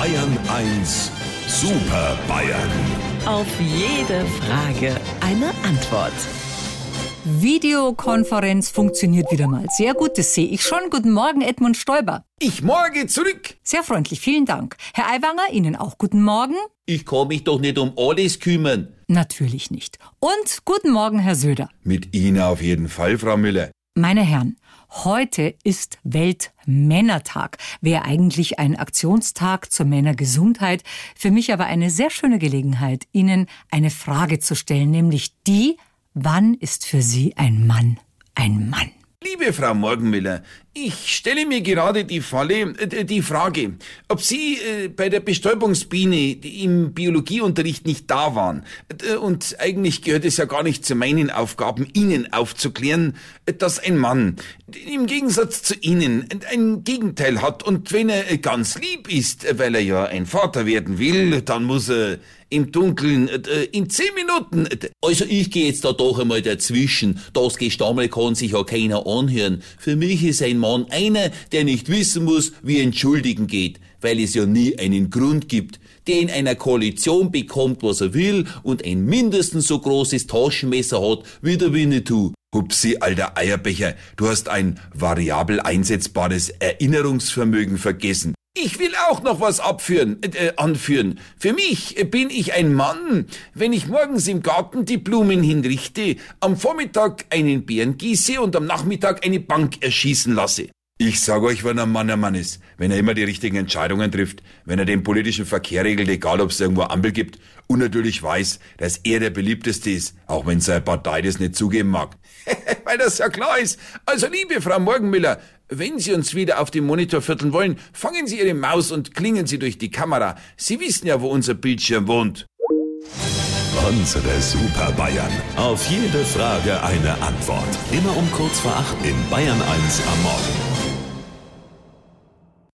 Bayern 1 Super Bayern. Auf jede Frage eine Antwort. Videokonferenz funktioniert wieder mal. Sehr gut, das sehe ich schon. Guten Morgen, Edmund Stoiber. Ich morge zurück. Sehr freundlich, vielen Dank. Herr Aiwanger, Ihnen auch guten Morgen? Ich kann mich doch nicht um alles kümmern. Natürlich nicht. Und guten Morgen, Herr Söder. Mit Ihnen auf jeden Fall, Frau Müller. Meine Herren, heute ist Weltmännertag. Wäre eigentlich ein Aktionstag zur Männergesundheit. Für mich aber eine sehr schöne Gelegenheit, Ihnen eine Frage zu stellen, nämlich die, wann ist für Sie ein Mann ein Mann? Liebe Frau Morgenmüller, ich stelle mir gerade die Falle, äh, die Frage, ob Sie äh, bei der Bestäubungsbiene im Biologieunterricht nicht da waren. Äh, und eigentlich gehört es ja gar nicht zu meinen Aufgaben, Ihnen aufzuklären, äh, dass ein Mann im Gegensatz zu Ihnen ein Gegenteil hat. Und wenn er äh, ganz lieb ist, weil er ja ein Vater werden will, dann muss er im Dunkeln in zehn Minuten. Also ich gehe jetzt da doch einmal dazwischen. Das Gestammel kann sich ja keiner anhören. Für mich ist ein Mann einer, der nicht wissen muss, wie entschuldigen geht, weil es ja nie einen Grund gibt. Der in einer Koalition bekommt, was er will und ein mindestens so großes Taschenmesser hat wie der Winnetou. Hupsi, alter Eierbecher, du hast ein variabel einsetzbares Erinnerungsvermögen vergessen. Ich will auch noch was abführen, äh, anführen. Für mich bin ich ein Mann, wenn ich morgens im Garten die Blumen hinrichte, am Vormittag einen Bären gieße und am Nachmittag eine Bank erschießen lasse. Ich sag euch, wenn ein Mann ein Mann ist, wenn er immer die richtigen Entscheidungen trifft, wenn er den politischen Verkehr regelt, egal ob es irgendwo Ampel gibt, und natürlich weiß, dass er der beliebteste ist, auch wenn seine Partei das nicht zugeben mag. Weil das ja klar ist. Also liebe Frau Morgenmüller, wenn Sie uns wieder auf dem Monitor vierteln wollen, fangen Sie Ihre Maus und klingen Sie durch die Kamera. Sie wissen ja, wo unser Bildschirm wohnt. Unsere Super Bayern. Auf jede Frage eine Antwort. Immer um kurz vor acht in Bayern 1 am Morgen.